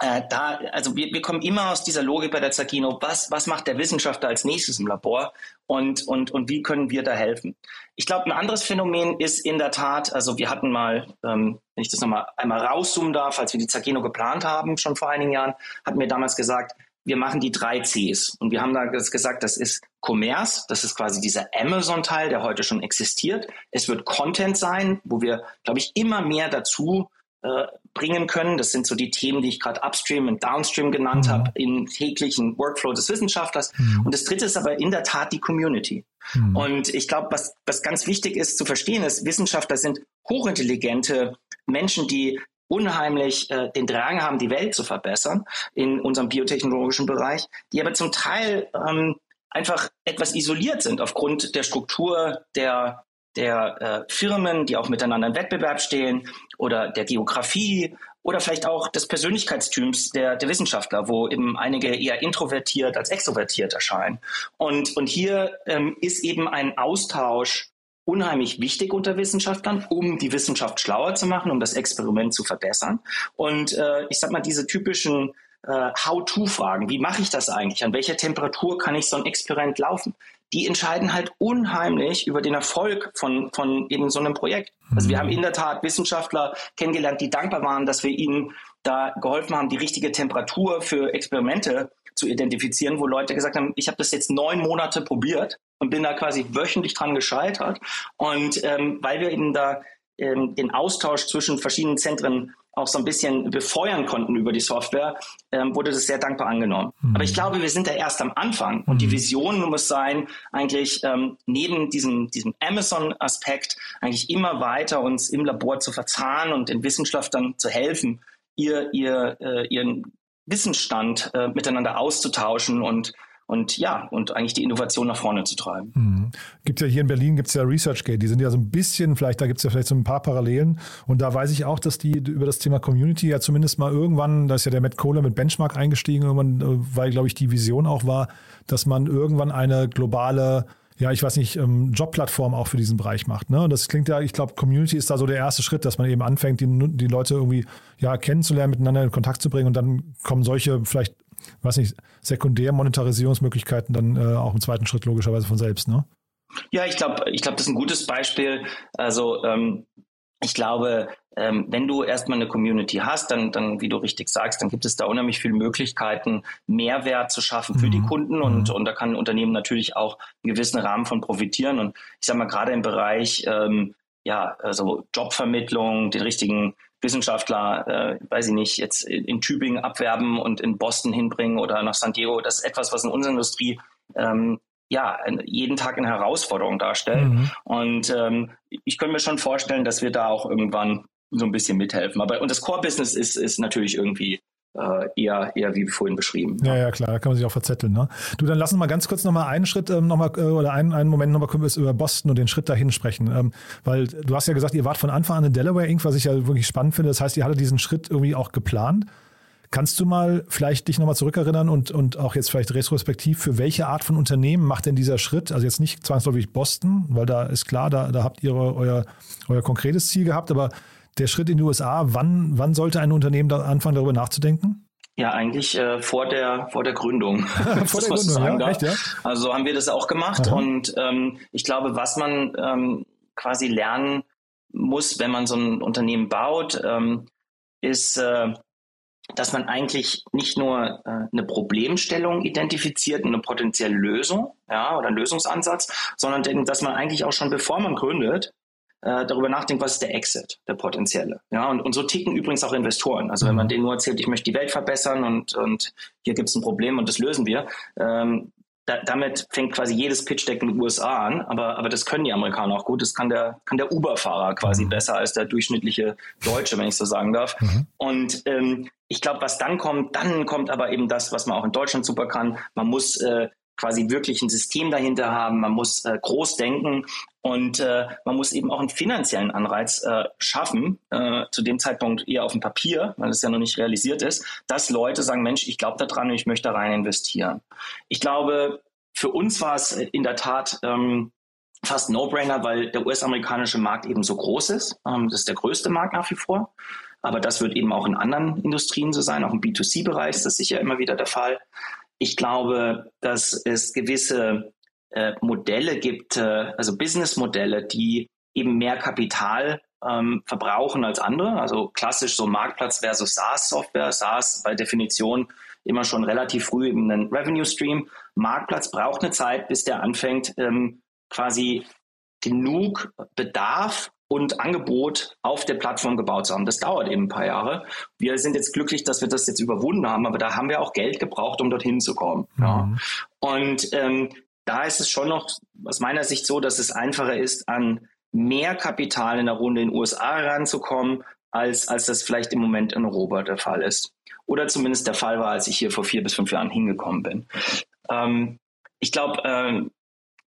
äh, da, also wir, wir kommen immer aus dieser Logik bei der Zacchino, was, was macht der Wissenschaftler als nächstes im Labor und, und, und wie können wir da helfen? Ich glaube, ein anderes Phänomen ist in der Tat, also wir hatten mal, ähm, wenn ich das nochmal einmal rauszoomen darf, als wir die Zacchino geplant haben, schon vor einigen Jahren, hatten wir damals gesagt, wir machen die drei Cs. Und wir haben da gesagt, das ist Commerce, das ist quasi dieser Amazon-Teil, der heute schon existiert. Es wird Content sein, wo wir, glaube ich, immer mehr dazu äh, bringen können. Das sind so die Themen, die ich gerade Upstream und Downstream genannt mhm. habe, im täglichen Workflow des Wissenschaftlers. Mhm. Und das dritte ist aber in der Tat die Community. Mhm. Und ich glaube, was, was ganz wichtig ist zu verstehen, ist, Wissenschaftler sind hochintelligente Menschen, die unheimlich äh, den Drang haben, die Welt zu verbessern in unserem biotechnologischen Bereich, die aber zum Teil ähm, einfach etwas isoliert sind aufgrund der Struktur der der äh, Firmen, die auch miteinander im Wettbewerb stehen oder der Geografie oder vielleicht auch des Persönlichkeitstyps der, der Wissenschaftler, wo eben einige eher introvertiert als extrovertiert erscheinen. Und, und hier ähm, ist eben ein Austausch unheimlich wichtig unter Wissenschaftlern, um die Wissenschaft schlauer zu machen, um das Experiment zu verbessern. Und äh, ich sag mal, diese typischen äh, How-to-Fragen, wie mache ich das eigentlich? An welcher Temperatur kann ich so ein Experiment laufen? Die entscheiden halt unheimlich über den Erfolg von, von eben so einem Projekt. Also wir mhm. haben in der Tat Wissenschaftler kennengelernt, die dankbar waren, dass wir ihnen da geholfen haben, die richtige Temperatur für Experimente zu identifizieren, wo Leute gesagt haben, ich habe das jetzt neun Monate probiert und bin da quasi wöchentlich dran gescheitert. Und ähm, weil wir eben da ähm, den Austausch zwischen verschiedenen Zentren auch so ein bisschen befeuern konnten über die Software, ähm, wurde das sehr dankbar angenommen. Mhm. Aber ich glaube, wir sind da erst am Anfang und die mhm. Vision muss sein, eigentlich ähm, neben diesem, diesem Amazon-Aspekt eigentlich immer weiter uns im Labor zu verzahnen und den Wissenschaftlern zu helfen, ihr, ihr, äh, ihren Wissensstand äh, miteinander auszutauschen und und ja, und eigentlich die Innovation nach vorne zu treiben. Mhm. Gibt ja hier in Berlin gibt es ja ResearchGate, die sind ja so ein bisschen, vielleicht, da gibt es ja vielleicht so ein paar Parallelen. Und da weiß ich auch, dass die über das Thema Community ja zumindest mal irgendwann, da ist ja der Matt Kohler mit Benchmark eingestiegen, irgendwann, äh, weil, glaube ich, die Vision auch war, dass man irgendwann eine globale ja, ich weiß nicht, ähm, Jobplattform auch für diesen Bereich macht. Ne? Und das klingt ja, ich glaube, Community ist da so der erste Schritt, dass man eben anfängt, die, die Leute irgendwie ja, kennenzulernen, miteinander in Kontakt zu bringen und dann kommen solche vielleicht weiß nicht, Sekundärmonetarisierungsmöglichkeiten dann äh, auch im zweiten Schritt logischerweise von selbst, ne? Ja, ich glaube, ich glaube, das ist ein gutes Beispiel. Also ähm, ich glaube, ähm, wenn du erstmal eine Community hast, dann, dann, wie du richtig sagst, dann gibt es da unheimlich viele Möglichkeiten, Mehrwert zu schaffen für mhm. die Kunden und, mhm. und da kann ein Unternehmen natürlich auch einen gewissen Rahmen von profitieren. Und ich sage mal, gerade im Bereich ähm, ja, also Jobvermittlung, den richtigen Wissenschaftler, äh, weiß ich nicht, jetzt in Tübingen abwerben und in Boston hinbringen oder nach San Diego, das ist etwas, was in unserer Industrie ähm, ja, jeden Tag eine Herausforderung darstellt. Mhm. Und ähm, ich könnte mir schon vorstellen, dass wir da auch irgendwann so ein bisschen mithelfen. Aber und das Core-Business ist, ist natürlich irgendwie äh, eher, eher wie vorhin beschrieben. Ja, ja, klar, da kann man sich auch verzetteln. Ne? Du, dann lass uns mal ganz kurz nochmal einen Schritt ähm, noch mal, äh, oder einen, einen Moment nochmal können wir über Boston und den Schritt dahin sprechen. Ähm, weil du hast ja gesagt, ihr wart von Anfang an in Delaware Inc., was ich ja wirklich spannend finde. Das heißt, ihr hattet diesen Schritt irgendwie auch geplant. Kannst du mal vielleicht dich nochmal zurückerinnern und, und auch jetzt vielleicht retrospektiv, für welche Art von Unternehmen macht denn dieser Schritt? Also jetzt nicht zwangsläufig Boston, weil da ist klar, da, da habt ihr euer, euer konkretes Ziel gehabt, aber der Schritt in die USA, wann, wann sollte ein Unternehmen da anfangen, darüber nachzudenken? Ja, eigentlich äh, vor der vor der Gründung. vor der Gründung, ja, echt, ja? Also haben wir das auch gemacht Aha. und ähm, ich glaube, was man ähm, quasi lernen muss, wenn man so ein Unternehmen baut, ähm, ist, äh, dass man eigentlich nicht nur äh, eine Problemstellung identifiziert, eine potenzielle Lösung, ja, oder einen Lösungsansatz, sondern dass man eigentlich auch schon bevor man gründet, äh, darüber nachdenkt, was ist der Exit, der potenzielle. Ja, und, und so ticken übrigens auch Investoren. Also wenn man mhm. denen nur erzählt, ich möchte die Welt verbessern und, und hier gibt es ein Problem und das lösen wir, ähm, da, damit fängt quasi jedes Pitch-Deck in den USA an, aber, aber das können die Amerikaner auch gut. Das kann der, kann der Uber-Fahrer quasi mhm. besser als der durchschnittliche Deutsche, wenn ich so sagen darf. Mhm. Und ähm, ich glaube, was dann kommt, dann kommt aber eben das, was man auch in Deutschland super kann. Man muss äh, quasi wirklich ein System dahinter haben, man muss äh, groß denken und äh, man muss eben auch einen finanziellen Anreiz äh, schaffen, äh, zu dem Zeitpunkt eher auf dem Papier, weil es ja noch nicht realisiert ist, dass Leute sagen, Mensch, ich glaube daran und ich möchte da rein investieren. Ich glaube, für uns war es in der Tat ähm, fast No-Brainer, weil der US-amerikanische Markt eben so groß ist. Ähm, das ist der größte Markt nach wie vor. Aber das wird eben auch in anderen Industrien so sein, auch im B2C-Bereich ist das sicher immer wieder der Fall. Ich glaube, dass es gewisse äh, Modelle gibt, äh, also Businessmodelle, die eben mehr Kapital ähm, verbrauchen als andere. Also klassisch so Marktplatz versus SaaS-Software. SaaS bei Definition immer schon relativ früh eben einen Revenue Stream. Marktplatz braucht eine Zeit, bis der anfängt, ähm, quasi genug Bedarf und Angebot auf der Plattform gebaut zu haben. Das dauert eben ein paar Jahre. Wir sind jetzt glücklich, dass wir das jetzt überwunden haben, aber da haben wir auch Geld gebraucht, um dorthin zu kommen. Mhm. Ja. Und ähm, da ist es schon noch aus meiner Sicht so, dass es einfacher ist, an mehr Kapital in der Runde in den USA ranzukommen, als, als das vielleicht im Moment in Europa der Fall ist. Oder zumindest der Fall war, als ich hier vor vier bis fünf Jahren hingekommen bin. Ähm, ich glaube, äh,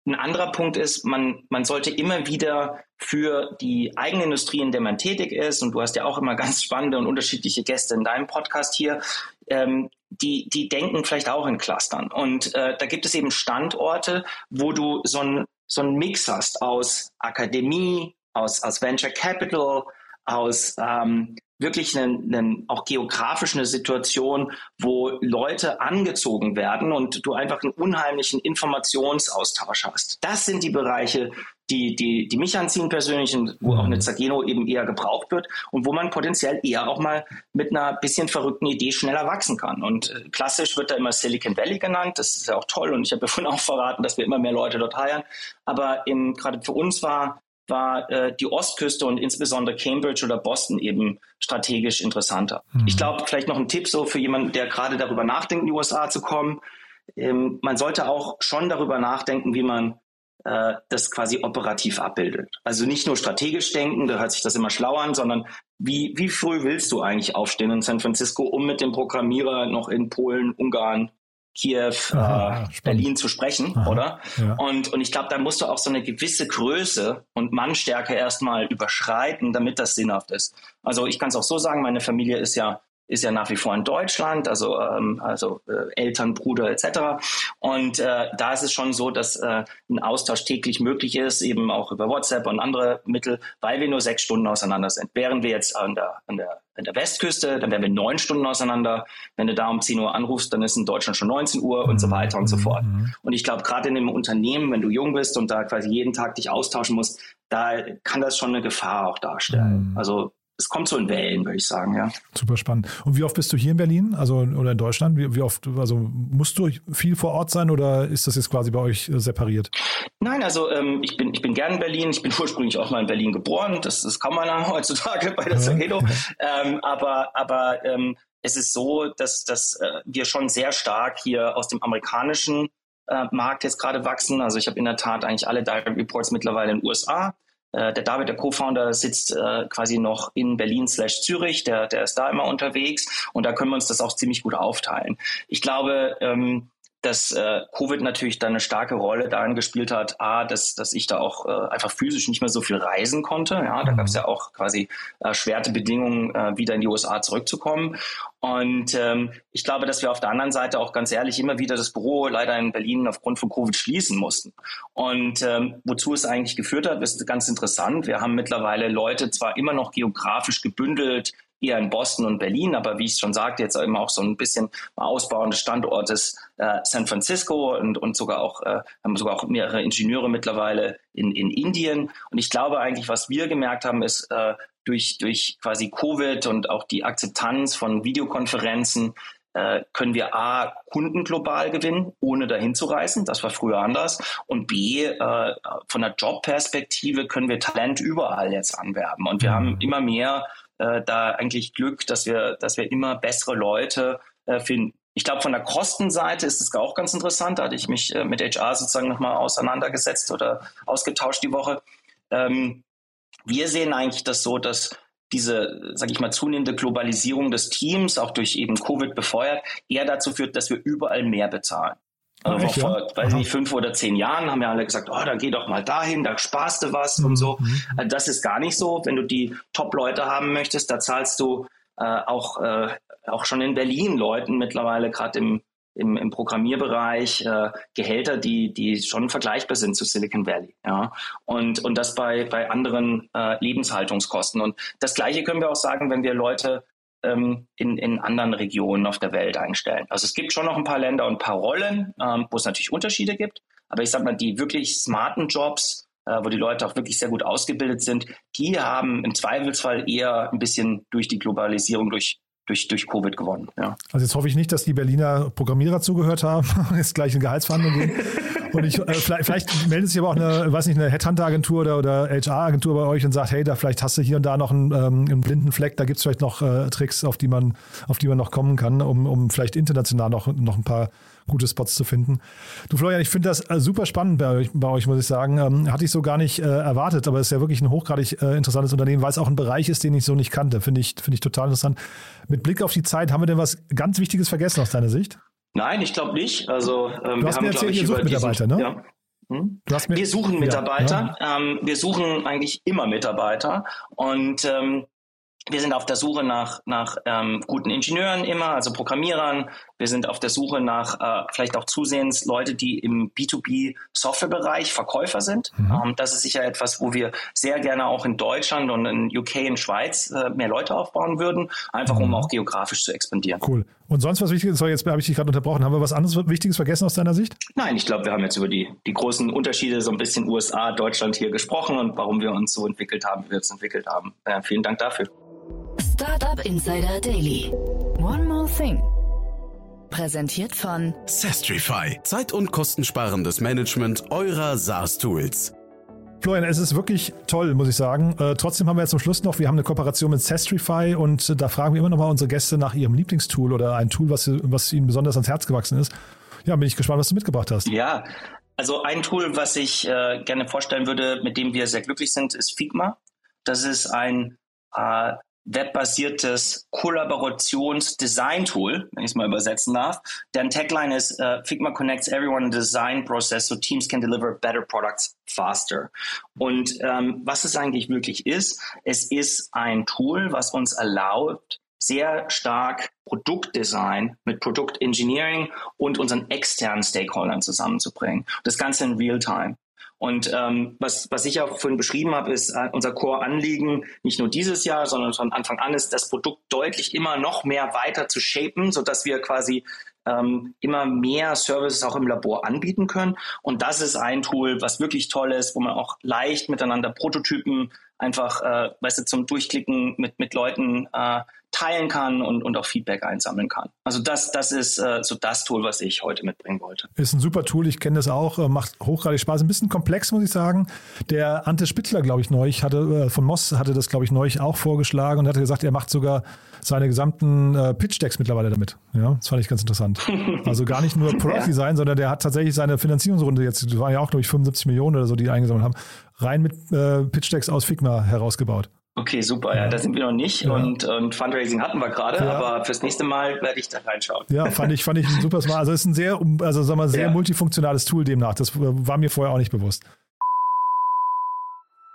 ein anderer Punkt ist, man, man sollte immer wieder für die eigene Industrie, in der man tätig ist, und du hast ja auch immer ganz spannende und unterschiedliche Gäste in deinem Podcast hier, ähm, die, die denken vielleicht auch in Clustern. Und äh, da gibt es eben Standorte, wo du so ein so ein Mix hast aus Akademie, aus, aus Venture Capital, aus ähm, wirklich eine, eine, auch geografisch eine Situation, wo Leute angezogen werden und du einfach einen unheimlichen Informationsaustausch hast. Das sind die Bereiche, die, die, die mich anziehen persönlich und wo auch eine mhm. Zageno eben eher gebraucht wird und wo man potenziell eher auch mal mit einer bisschen verrückten Idee schneller wachsen kann. Und äh, klassisch wird da immer Silicon Valley genannt. Das ist ja auch toll und ich habe ja vorhin auch verraten, dass wir immer mehr Leute dort heiern. Aber gerade für uns war war äh, die Ostküste und insbesondere Cambridge oder Boston eben strategisch interessanter. Mhm. Ich glaube, vielleicht noch ein Tipp so für jemanden, der gerade darüber nachdenkt, in die USA zu kommen. Ähm, man sollte auch schon darüber nachdenken, wie man äh, das quasi operativ abbildet. Also nicht nur strategisch denken, da hört sich das immer schlau an, sondern wie, wie früh willst du eigentlich aufstehen in San Francisco, um mit dem Programmierer noch in Polen, Ungarn, Kiew, Aha, äh, Berlin zu sprechen, Aha, oder? Ja. Und, und ich glaube, da musst du auch so eine gewisse Größe und Mannstärke erstmal überschreiten, damit das sinnhaft ist. Also ich kann es auch so sagen, meine Familie ist ja ist ja nach wie vor in Deutschland, also, ähm, also äh, Eltern, Bruder etc. Und äh, da ist es schon so, dass äh, ein Austausch täglich möglich ist, eben auch über WhatsApp und andere Mittel, weil wir nur sechs Stunden auseinander sind. Wären wir jetzt an der, an der, an der Westküste, dann wären wir neun Stunden auseinander. Wenn du da um 10 Uhr anrufst, dann ist in Deutschland schon 19 Uhr und so weiter und so fort. Mhm. Und ich glaube, gerade in einem Unternehmen, wenn du jung bist und da quasi jeden Tag dich austauschen musst, da kann das schon eine Gefahr auch darstellen. Mhm. Also es kommt so in Wellen, würde ich sagen, ja. Super spannend. Und wie oft bist du hier in Berlin, also oder in Deutschland? Wie, wie oft, also musst du viel vor Ort sein oder ist das jetzt quasi bei euch äh, separiert? Nein, also ähm, ich bin ich bin gern in Berlin. Ich bin ursprünglich auch mal in Berlin geboren. Das, kann man ja heutzutage bei der Sagedo. Ja. Ähm, aber aber ähm, es ist so, dass dass äh, wir schon sehr stark hier aus dem amerikanischen äh, Markt jetzt gerade wachsen. Also ich habe in der Tat eigentlich alle Direct Reports mittlerweile in den USA. Äh, der David, der Co-Founder, sitzt äh, quasi noch in Berlin slash Zürich, der, der ist da immer unterwegs und da können wir uns das auch ziemlich gut aufteilen. Ich glaube, ähm, dass äh, Covid natürlich da eine starke Rolle darin gespielt hat, a, dass, dass ich da auch äh, einfach physisch nicht mehr so viel reisen konnte. Ja, da mhm. gab es ja auch quasi erschwerte Bedingungen, äh, wieder in die USA zurückzukommen. Und ähm, ich glaube, dass wir auf der anderen Seite auch ganz ehrlich immer wieder das Büro leider in Berlin aufgrund von Covid schließen mussten. Und ähm, wozu es eigentlich geführt hat, ist ganz interessant. Wir haben mittlerweile Leute zwar immer noch geografisch gebündelt eher in Boston und Berlin, aber wie ich schon sagte, jetzt eben auch so ein bisschen Ausbauen des Standortes äh, San Francisco und, und sogar auch, äh, haben sogar auch mehrere Ingenieure mittlerweile in, in Indien. Und ich glaube eigentlich, was wir gemerkt haben, ist, äh, durch, durch quasi Covid und auch die Akzeptanz von Videokonferenzen äh, können wir A, Kunden global gewinnen, ohne dahin zu reisen. Das war früher anders. Und B, äh, von der Jobperspektive können wir Talent überall jetzt anwerben. Und wir mhm. haben immer mehr äh, da eigentlich Glück, dass wir, dass wir immer bessere Leute äh, finden. Ich glaube, von der Kostenseite ist es auch ganz interessant. Da hatte ich mich äh, mit HR sozusagen nochmal auseinandergesetzt oder ausgetauscht die Woche. Ähm, wir sehen eigentlich das so, dass diese, sage ich mal, zunehmende Globalisierung des Teams, auch durch eben Covid befeuert, eher dazu führt, dass wir überall mehr bezahlen. Also Echt, vor, ja? weiß ich nicht, fünf oder zehn Jahren haben ja alle gesagt, oh, dann geh doch mal dahin, da sparst du was mhm. und so. Also das ist gar nicht so. Wenn du die Top-Leute haben möchtest, da zahlst du äh, auch, äh, auch schon in Berlin Leuten mittlerweile gerade im, im, im Programmierbereich äh, Gehälter, die, die schon vergleichbar sind zu Silicon Valley. Ja? Und, und das bei, bei anderen äh, Lebenshaltungskosten. Und das Gleiche können wir auch sagen, wenn wir Leute ähm, in, in anderen Regionen auf der Welt einstellen. Also es gibt schon noch ein paar Länder und ein paar Rollen, ähm, wo es natürlich Unterschiede gibt. Aber ich sage mal, die wirklich smarten Jobs, äh, wo die Leute auch wirklich sehr gut ausgebildet sind, die haben im Zweifelsfall eher ein bisschen durch die Globalisierung, durch durch, durch Covid gewonnen. Ja. Also jetzt hoffe ich nicht, dass die Berliner Programmierer zugehört haben, jetzt gleich in Gehaltsverhandlungen gehen. Und ich, äh, vielleicht, vielleicht, meldet sich aber auch eine, weiß nicht, eine Headhunter-Agentur oder, oder HR-Agentur bei euch und sagt, hey, da vielleicht hast du hier und da noch einen, ähm, einen blinden Fleck, da gibt es vielleicht noch äh, Tricks, auf die man, auf die man noch kommen kann, um, um vielleicht international noch, noch ein paar gute Spots zu finden. Du Florian, ich finde das äh, super spannend bei euch, bei euch muss ich sagen. Ähm, hatte ich so gar nicht äh, erwartet, aber es ist ja wirklich ein hochgradig äh, interessantes Unternehmen, weil es auch ein Bereich ist, den ich so nicht kannte. Finde ich, finde ich total interessant. Mit Blick auf die Zeit, haben wir denn was ganz Wichtiges vergessen aus deiner Sicht? Nein, ich glaube nicht. Also ähm, du hast wir haben, mir erzählt, ihr sucht Mitarbeiter, diesen, ne? Ja. Hm? wir suchen Mitarbeiter. Ja, ja. Ähm, wir suchen eigentlich immer Mitarbeiter und ähm, wir sind auf der Suche nach, nach ähm, guten Ingenieuren immer, also Programmierern. Wir sind auf der Suche nach äh, vielleicht auch zusehends Leute, die im B2B-Softwarebereich Verkäufer sind. Mhm. Ähm, das ist sicher etwas, wo wir sehr gerne auch in Deutschland und in UK und Schweiz äh, mehr Leute aufbauen würden, einfach mhm. um auch geografisch zu expandieren. Cool. Und sonst was Wichtiges? Sorry, jetzt habe ich dich gerade unterbrochen. Haben wir was anderes Wichtiges vergessen aus deiner Sicht? Nein, ich glaube, wir haben jetzt über die, die großen Unterschiede so ein bisschen USA, Deutschland hier gesprochen und warum wir uns so entwickelt haben, wie wir uns entwickelt haben. Äh, vielen Dank dafür. Startup Insider Daily. One more thing. Präsentiert von Sestrify. Zeit- und kostensparendes Management eurer SaaS-Tools. Florian, es ist wirklich toll, muss ich sagen. Äh, trotzdem haben wir jetzt zum Schluss noch, wir haben eine Kooperation mit Sestrify und äh, da fragen wir immer noch mal unsere Gäste nach ihrem Lieblingstool oder ein Tool, was, was ihnen besonders ans Herz gewachsen ist. Ja, bin ich gespannt, was du mitgebracht hast. Ja, also ein Tool, was ich äh, gerne vorstellen würde, mit dem wir sehr glücklich sind, ist Figma. Das ist ein äh, webbasiertes Kollaborations-Design-Tool, wenn ich es mal übersetzen darf. Deren Tagline ist uh, Figma connects everyone in the design process so teams can deliver better products faster. Und ähm, was es eigentlich wirklich ist, es ist ein Tool, was uns erlaubt, sehr stark Produktdesign mit Produktengineering und unseren externen Stakeholdern zusammenzubringen. Das Ganze in Realtime. Und ähm, was, was ich auch vorhin beschrieben habe, ist äh, unser Core-Anliegen, nicht nur dieses Jahr, sondern von Anfang an ist, das Produkt deutlich immer noch mehr weiter zu shapen, sodass wir quasi ähm, immer mehr Services auch im Labor anbieten können. Und das ist ein Tool, was wirklich toll ist, wo man auch leicht miteinander Prototypen einfach, äh, weißt du, zum Durchklicken mit, mit Leuten äh, teilen kann und, und auch Feedback einsammeln kann. Also das, das ist äh, so das Tool, was ich heute mitbringen wollte. Ist ein super Tool, ich kenne das auch, äh, macht hochgradig Spaß. Ein bisschen komplex, muss ich sagen. Der Ante Spitzler, glaube ich, neulich hatte, äh, von Moss hatte das, glaube ich, neulich auch vorgeschlagen und hatte gesagt, er macht sogar seine gesamten äh, Pitch-Decks mittlerweile damit. Ja, das fand ich ganz interessant. Also gar nicht nur Product Design, ja. sondern der hat tatsächlich seine Finanzierungsrunde jetzt, das waren ja auch, glaube ich, 75 Millionen oder so, die eingesammelt haben, rein mit äh, Pitch-Decks aus Figma herausgebaut. Okay, super. Ja, da sind wir noch nicht. Ja. Und, und Fundraising hatten wir gerade, ja. aber fürs nächste Mal werde ich da reinschauen. Ja, fand ich, fand ich ein super smart. Also es ist ein sehr, also sagen wir, sehr multifunktionales Tool demnach. Das war mir vorher auch nicht bewusst.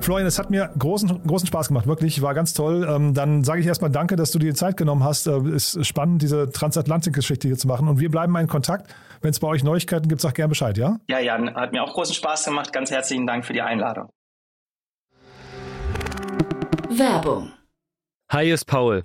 Florian, es hat mir großen, großen Spaß gemacht, wirklich, war ganz toll. Ähm, dann sage ich erstmal danke, dass du dir die Zeit genommen hast. Äh, ist spannend, diese Transatlantik-Geschichte hier zu machen. Und wir bleiben mal in Kontakt. Wenn es bei euch Neuigkeiten gibt, sag gerne Bescheid, ja? Ja, Jan, hat mir auch großen Spaß gemacht. Ganz herzlichen Dank für die Einladung. Werbung. Hi, ist Paul.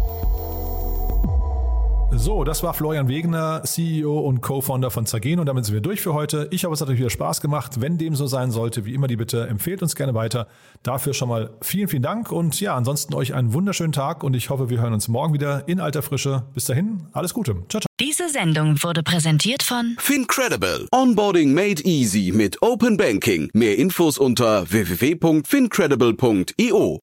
So, das war Florian Wegener, CEO und Co-Founder von Zageno. Und damit sind wir durch für heute. Ich hoffe, es hat euch wieder Spaß gemacht. Wenn dem so sein sollte, wie immer die Bitte, empfehlt uns gerne weiter. Dafür schon mal vielen, vielen Dank. Und ja, ansonsten euch einen wunderschönen Tag und ich hoffe, wir hören uns morgen wieder in alter Frische. Bis dahin, alles Gute. Ciao, ciao. Diese Sendung wurde präsentiert von Fincredible. Onboarding made easy mit Open Banking. Mehr Infos unter www.fincredible.io.